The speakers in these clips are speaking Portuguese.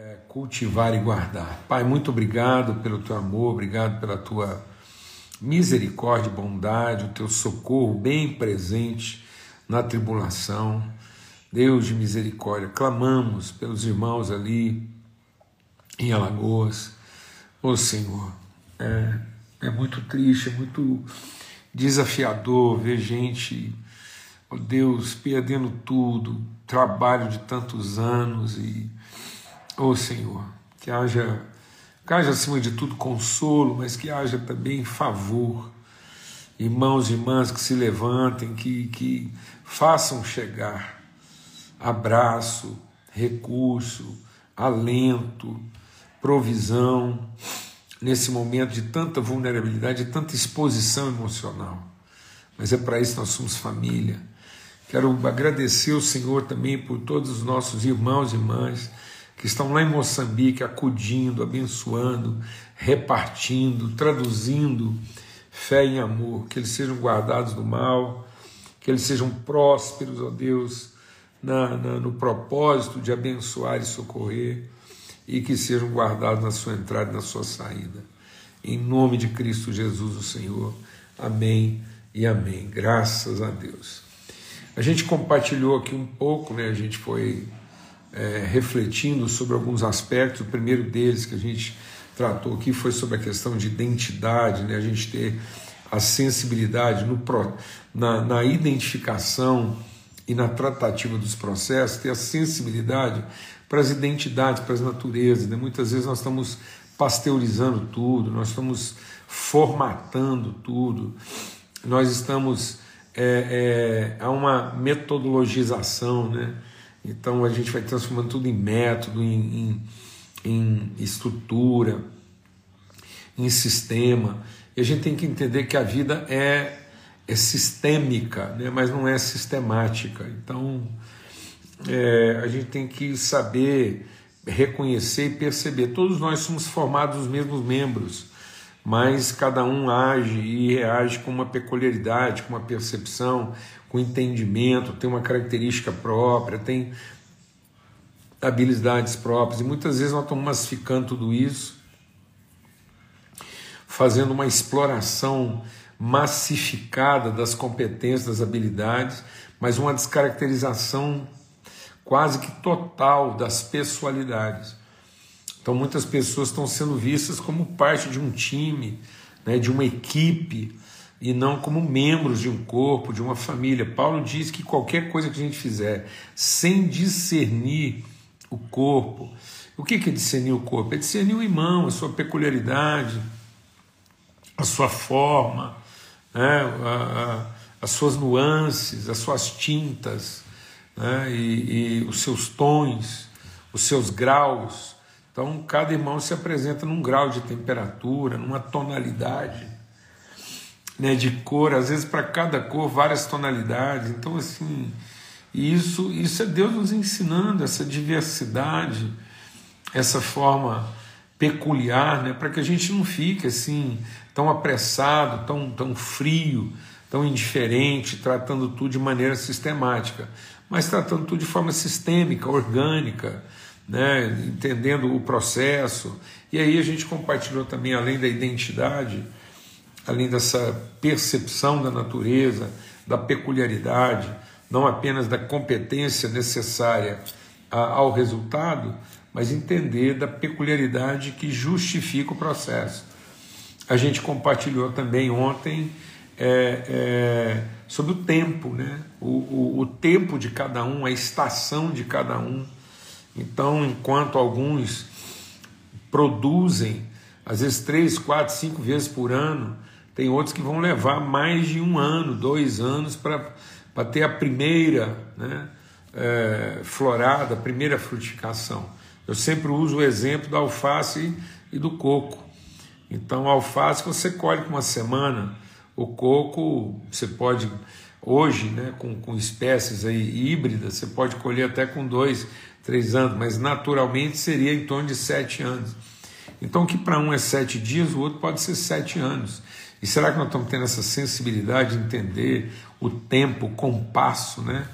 é, cultivar e guardar. Pai, muito obrigado pelo teu amor, obrigado pela tua misericórdia bondade, o teu socorro bem presente na tribulação. Deus de misericórdia, clamamos pelos irmãos ali em Alagoas. Ô Senhor, é, é muito triste, é muito desafiador ver gente, ó Deus, perdendo tudo, trabalho de tantos anos e, ô Senhor, que haja, que haja acima de tudo consolo, mas que haja também favor. Irmãos e irmãs que se levantem, que, que façam chegar abraço, recurso, alento, provisão, nesse momento de tanta vulnerabilidade, de tanta exposição emocional. Mas é para isso que nós somos família. Quero agradecer o Senhor também por todos os nossos irmãos e irmãs que estão lá em Moçambique acudindo, abençoando, repartindo, traduzindo fé em amor, que eles sejam guardados do mal, que eles sejam prósperos, ó Deus, na, na, no propósito de abençoar e socorrer e que sejam guardados na sua entrada e na sua saída. Em nome de Cristo Jesus, o Senhor. Amém e amém. Graças a Deus. A gente compartilhou aqui um pouco, né? a gente foi é, refletindo sobre alguns aspectos. O primeiro deles que a gente tratou aqui foi sobre a questão de identidade, né? a gente ter a sensibilidade no, na, na identificação e na tratativa dos processos, ter a sensibilidade para as identidades, para as naturezas. Né? Muitas vezes nós estamos pasteurizando tudo, nós estamos formatando tudo, nós estamos. É, é, há uma metodologização, né? Então a gente vai transformando tudo em método, em, em, em estrutura, em sistema. E a gente tem que entender que a vida é é sistêmica, né, mas não é sistemática. Então, é, a gente tem que saber reconhecer e perceber. Todos nós somos formados dos mesmos membros, mas cada um age e reage com uma peculiaridade, com uma percepção, com entendimento, tem uma característica própria, tem habilidades próprias, e muitas vezes nós estamos massificando tudo isso, fazendo uma exploração massificada das competências, das habilidades, mas uma descaracterização quase que total das pessoalidades. Então, muitas pessoas estão sendo vistas como parte de um time, né, de uma equipe, e não como membros de um corpo, de uma família. Paulo diz que qualquer coisa que a gente fizer sem discernir o corpo, o que é discernir o corpo? É discernir o irmão, a sua peculiaridade, a sua forma, né, a, a, as suas nuances, as suas tintas, né, e, e os seus tons, os seus graus. Então, cada irmão se apresenta num grau de temperatura, numa tonalidade né, de cor, às vezes para cada cor várias tonalidades. Então, assim, isso, isso é Deus nos ensinando essa diversidade, essa forma peculiar, né, para que a gente não fique assim tão apressado, tão, tão frio, tão indiferente, tratando tudo de maneira sistemática, mas tratando tudo de forma sistêmica, orgânica, né, entendendo o processo. E aí a gente compartilhou também, além da identidade, além dessa percepção da natureza, da peculiaridade, não apenas da competência necessária ao resultado, mas entender da peculiaridade que justifica o processo. A gente compartilhou também ontem é, é, sobre o tempo, né? O, o, o, tempo de cada um, a estação de cada um. Então, enquanto alguns produzem, às vezes três, quatro, cinco vezes por ano, tem outros que vão levar mais de um ano, dois anos para ter a primeira né, é, florada, a primeira frutificação. Eu sempre uso o exemplo da alface e do coco. Então, a alface você colhe com uma semana, o coco você pode, hoje, né, com, com espécies aí híbridas, você pode colher até com dois, três anos, mas naturalmente seria em torno de sete anos. Então, que para um é sete dias, o outro pode ser sete anos. E será que nós estamos tendo essa sensibilidade de entender o tempo, o compasso, né?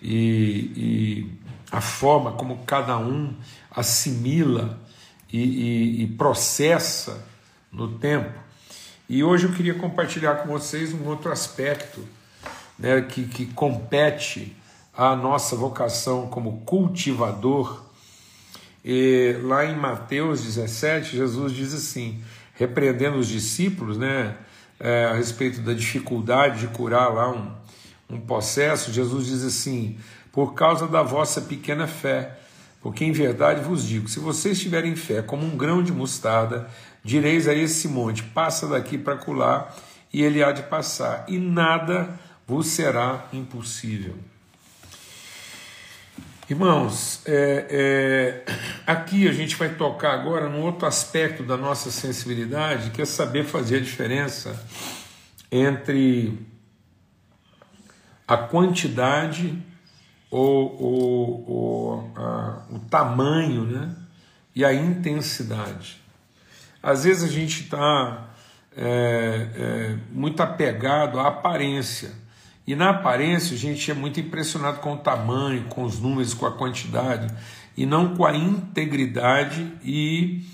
E, e a forma como cada um assimila e, e, e processa no tempo. E hoje eu queria compartilhar com vocês um outro aspecto né, que, que compete à nossa vocação como cultivador. E lá em Mateus 17, Jesus diz assim, repreendendo os discípulos né, é, a respeito da dificuldade de curar lá um, um possesso, Jesus diz assim: por causa da vossa pequena fé. Porque em verdade vos digo: se vocês tiverem fé como um grão de mostarda, direis a esse monte: passa daqui para colar, e ele há de passar, e nada vos será impossível. Irmãos, é, é, aqui a gente vai tocar agora num outro aspecto da nossa sensibilidade, que é saber fazer a diferença entre a quantidade ou, ou, ou a, o tamanho né, e a intensidade. Às vezes a gente está é, é, muito apegado à aparência. E na aparência a gente é muito impressionado com o tamanho, com os números, com a quantidade, e não com a integridade e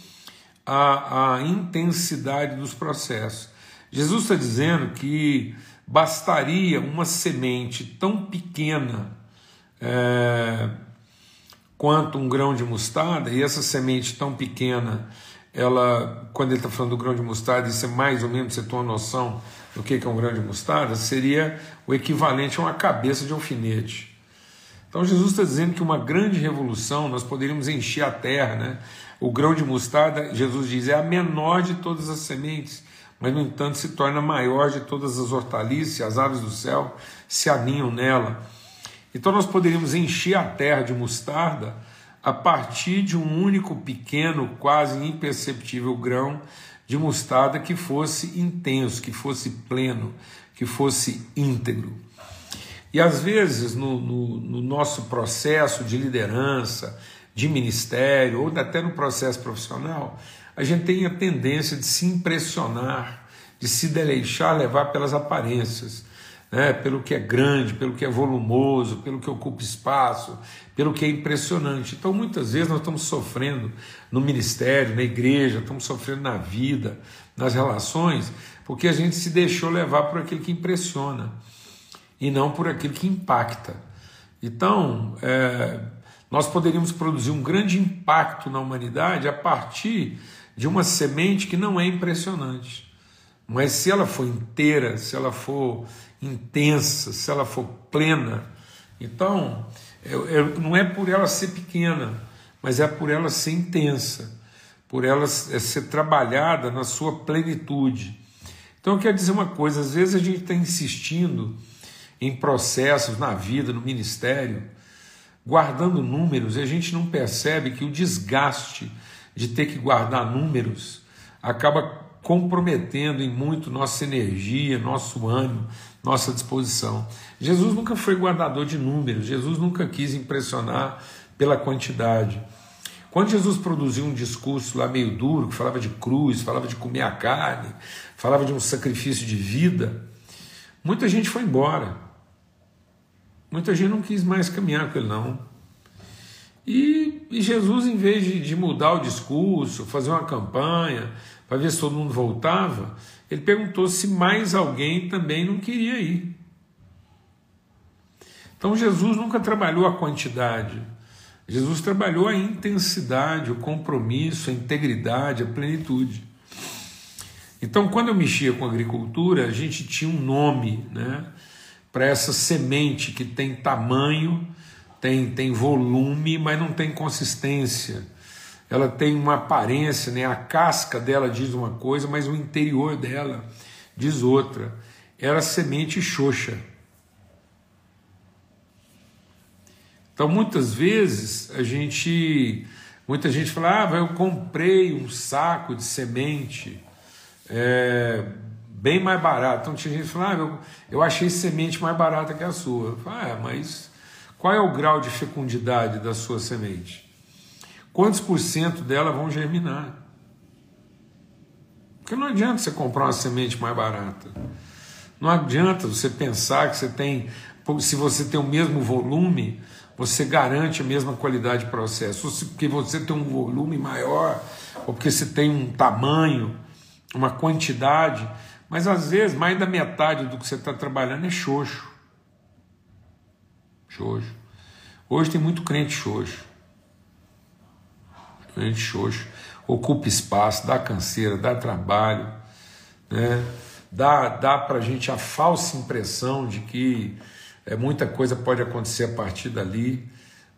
a, a intensidade dos processos. Jesus está dizendo que bastaria uma semente tão pequena é, quanto um grão de mostarda, e essa semente tão pequena, ela, quando ele está falando do grão de mostarda, isso é mais ou menos, você tem uma noção do que é um grão de mostarda, seria o equivalente a uma cabeça de alfinete. Então Jesus está dizendo que uma grande revolução, nós poderíamos encher a terra, né? O grão de mostarda, Jesus diz, é a menor de todas as sementes, mas no entanto se torna maior de todas as hortaliças, as aves do céu se aninham nela. Então nós poderíamos encher a terra de mostarda a partir de um único pequeno, quase imperceptível grão de mostarda que fosse intenso, que fosse pleno, que fosse íntegro. E às vezes no, no, no nosso processo de liderança, de ministério, ou até no processo profissional, a gente tem a tendência de se impressionar, de se deixar levar pelas aparências né, pelo que é grande, pelo que é volumoso, pelo que ocupa espaço, pelo que é impressionante. Então, muitas vezes, nós estamos sofrendo no ministério, na igreja, estamos sofrendo na vida, nas relações, porque a gente se deixou levar por aquilo que impressiona e não por aquilo que impacta. Então, é, nós poderíamos produzir um grande impacto na humanidade a partir de uma semente que não é impressionante. Mas se ela for inteira, se ela for intensa, se ela for plena. Então, é, é, não é por ela ser pequena, mas é por ela ser intensa, por ela é ser trabalhada na sua plenitude. Então, eu quero dizer uma coisa: às vezes a gente está insistindo em processos na vida, no ministério, guardando números, e a gente não percebe que o desgaste de ter que guardar números acaba comprometendo em muito nossa energia, nosso ânimo, nossa disposição. Jesus nunca foi guardador de números, Jesus nunca quis impressionar pela quantidade. Quando Jesus produziu um discurso lá meio duro, que falava de cruz, falava de comer a carne, falava de um sacrifício de vida, muita gente foi embora. Muita gente não quis mais caminhar com ele, não. E, e Jesus, em vez de, de mudar o discurso, fazer uma campanha, para ver se todo mundo voltava, ele perguntou se mais alguém também não queria ir. Então Jesus nunca trabalhou a quantidade, Jesus trabalhou a intensidade, o compromisso, a integridade, a plenitude. Então, quando eu mexia com agricultura, a gente tinha um nome né, para essa semente que tem tamanho, tem, tem volume, mas não tem consistência ela tem uma aparência, né? a casca dela diz uma coisa, mas o interior dela diz outra. Era semente xoxa. Então, muitas vezes, a gente, muita gente fala, ah, eu comprei um saco de semente é, bem mais barato. Então, tinha gente que ah, eu, eu achei semente mais barata que a sua. Falo, ah, mas qual é o grau de fecundidade da sua semente? Quantos por cento dela vão germinar? Porque não adianta você comprar uma semente mais barata. Não adianta você pensar que você tem, se você tem o mesmo volume, você garante a mesma qualidade de processo, ou porque você tem um volume maior, ou porque você tem um tamanho, uma quantidade, mas às vezes mais da metade do que você está trabalhando é xoxo. Xoxo. Hoje tem muito crente xoxo. Crente xoxo. Ocupa espaço, dá canseira, dá trabalho, né? dá, dá para a gente a falsa impressão de que é, muita coisa pode acontecer a partir dali,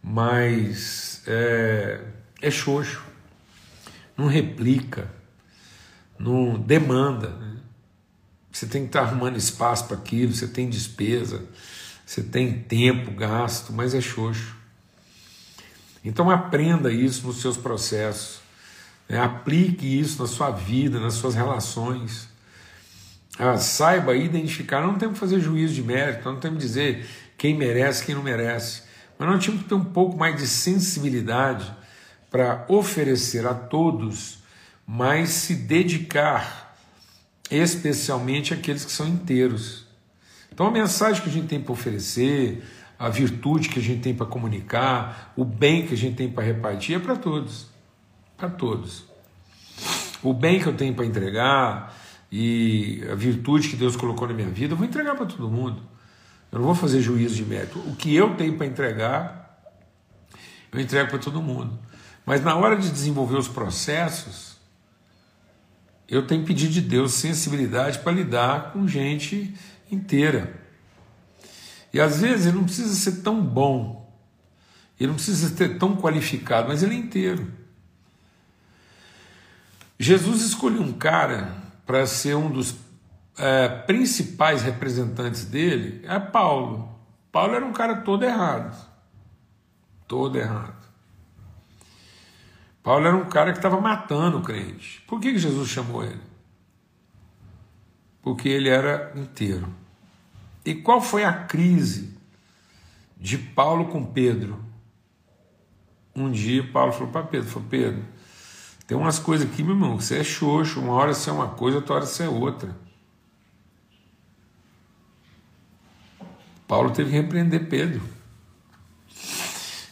mas é, é xoxo, não replica, não demanda. Né? Você tem que estar arrumando espaço para aquilo, você tem despesa, você tem tempo gasto, mas é xoxo. Então aprenda isso nos seus processos, né? aplique isso na sua vida, nas suas relações. Ah, saiba identificar, não temos que fazer juízo de mérito, não temos que dizer quem merece, quem não merece, mas nós temos que ter um pouco mais de sensibilidade para oferecer a todos, mas se dedicar especialmente àqueles que são inteiros. Então a mensagem que a gente tem para oferecer, a virtude que a gente tem para comunicar, o bem que a gente tem para repartir é para todos. Para todos. O bem que eu tenho para entregar, e a virtude que Deus colocou na minha vida, eu vou entregar para todo mundo. Eu não vou fazer juízo de mérito. O que eu tenho para entregar, eu entrego para todo mundo. Mas na hora de desenvolver os processos, eu tenho que pedir de Deus sensibilidade para lidar com gente inteira. E às vezes ele não precisa ser tão bom, ele não precisa ser tão qualificado, mas ele é inteiro. Jesus escolheu um cara para ser um dos é, principais representantes dele é Paulo. Paulo era um cara todo errado. Todo errado. Paulo era um cara que estava matando o crente. Por que, que Jesus chamou ele? Porque ele era inteiro. E qual foi a crise de Paulo com Pedro? Um dia Paulo falou para Pedro, falou, Pedro, tem umas coisas aqui, meu irmão, você é xoxo, uma hora você é uma coisa, outra hora você é outra. Paulo teve que repreender Pedro.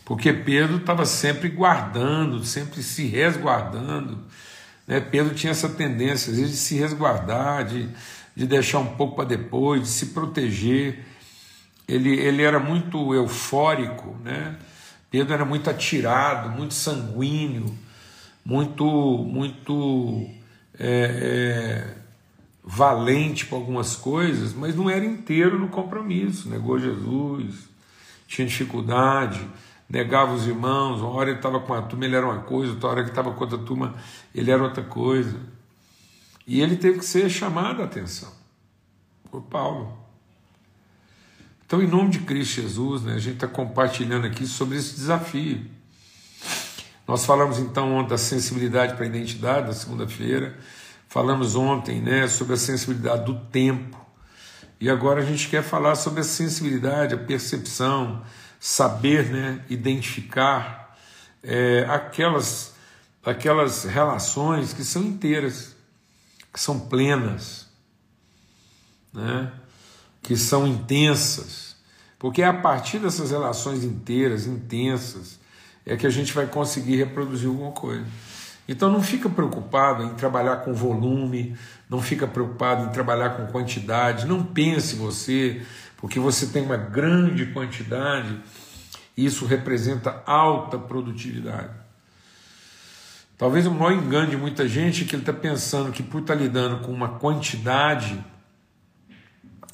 Porque Pedro estava sempre guardando, sempre se resguardando. Né? Pedro tinha essa tendência, às vezes, de se resguardar, de, de deixar um pouco para depois, de se proteger. Ele, ele era muito eufórico, né? Pedro era muito atirado, muito sanguíneo muito, muito é, é, valente para algumas coisas, mas não era inteiro no compromisso. Negou Jesus, tinha dificuldade, negava os irmãos. Uma hora ele estava com a turma, ele era uma coisa, outra hora que estava com outra turma, ele era outra coisa. E ele teve que ser chamado a atenção por Paulo. Então, em nome de Cristo Jesus, né, a gente está compartilhando aqui sobre esse desafio. Nós falamos então ontem da sensibilidade para a identidade, na segunda-feira. Falamos ontem né, sobre a sensibilidade do tempo. E agora a gente quer falar sobre a sensibilidade, a percepção, saber né, identificar é, aquelas, aquelas relações que são inteiras, que são plenas, né, que são intensas. Porque é a partir dessas relações inteiras, intensas, é que a gente vai conseguir reproduzir alguma coisa. Então não fica preocupado em trabalhar com volume, não fica preocupado em trabalhar com quantidade, não pense você, porque você tem uma grande quantidade, isso representa alta produtividade. Talvez o maior engano de muita gente é que ele está pensando que por estar tá lidando com uma quantidade,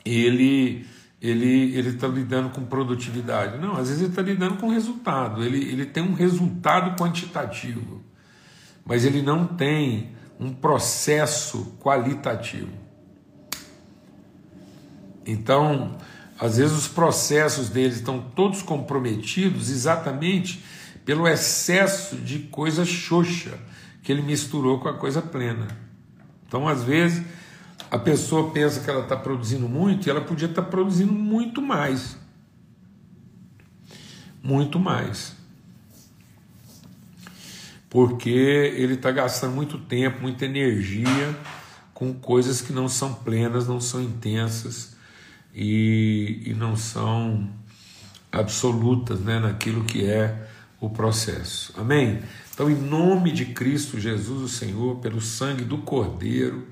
ele ele ele está lidando com produtividade. Não, às vezes ele está lidando com resultado. Ele, ele tem um resultado quantitativo, mas ele não tem um processo qualitativo. Então, às vezes os processos deles estão todos comprometidos exatamente pelo excesso de coisa xoxa que ele misturou com a coisa plena. Então, às vezes a pessoa pensa que ela está produzindo muito e ela podia estar tá produzindo muito mais. Muito mais. Porque ele está gastando muito tempo, muita energia com coisas que não são plenas, não são intensas e, e não são absolutas né, naquilo que é o processo. Amém? Então, em nome de Cristo Jesus, o Senhor, pelo sangue do Cordeiro,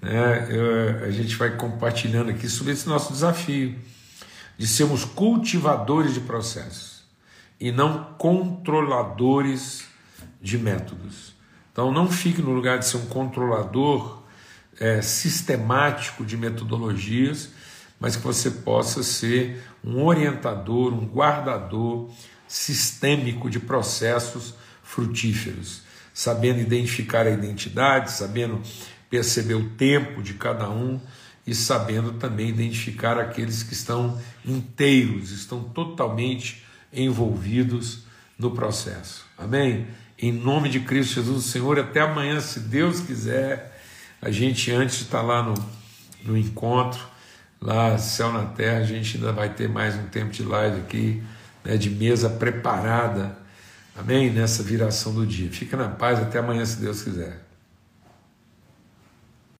né, eu, a gente vai compartilhando aqui sobre esse nosso desafio de sermos cultivadores de processos e não controladores de métodos. Então, não fique no lugar de ser um controlador é, sistemático de metodologias, mas que você possa ser um orientador, um guardador sistêmico de processos frutíferos, sabendo identificar a identidade, sabendo perceber o tempo de cada um e sabendo também identificar aqueles que estão inteiros, estão totalmente envolvidos no processo. Amém? Em nome de Cristo Jesus, Senhor, até amanhã, se Deus quiser. A gente, antes de estar lá no, no encontro, lá Céu na Terra, a gente ainda vai ter mais um tempo de live aqui, né, de mesa preparada, amém? Nessa viração do dia. Fica na paz, até amanhã, se Deus quiser.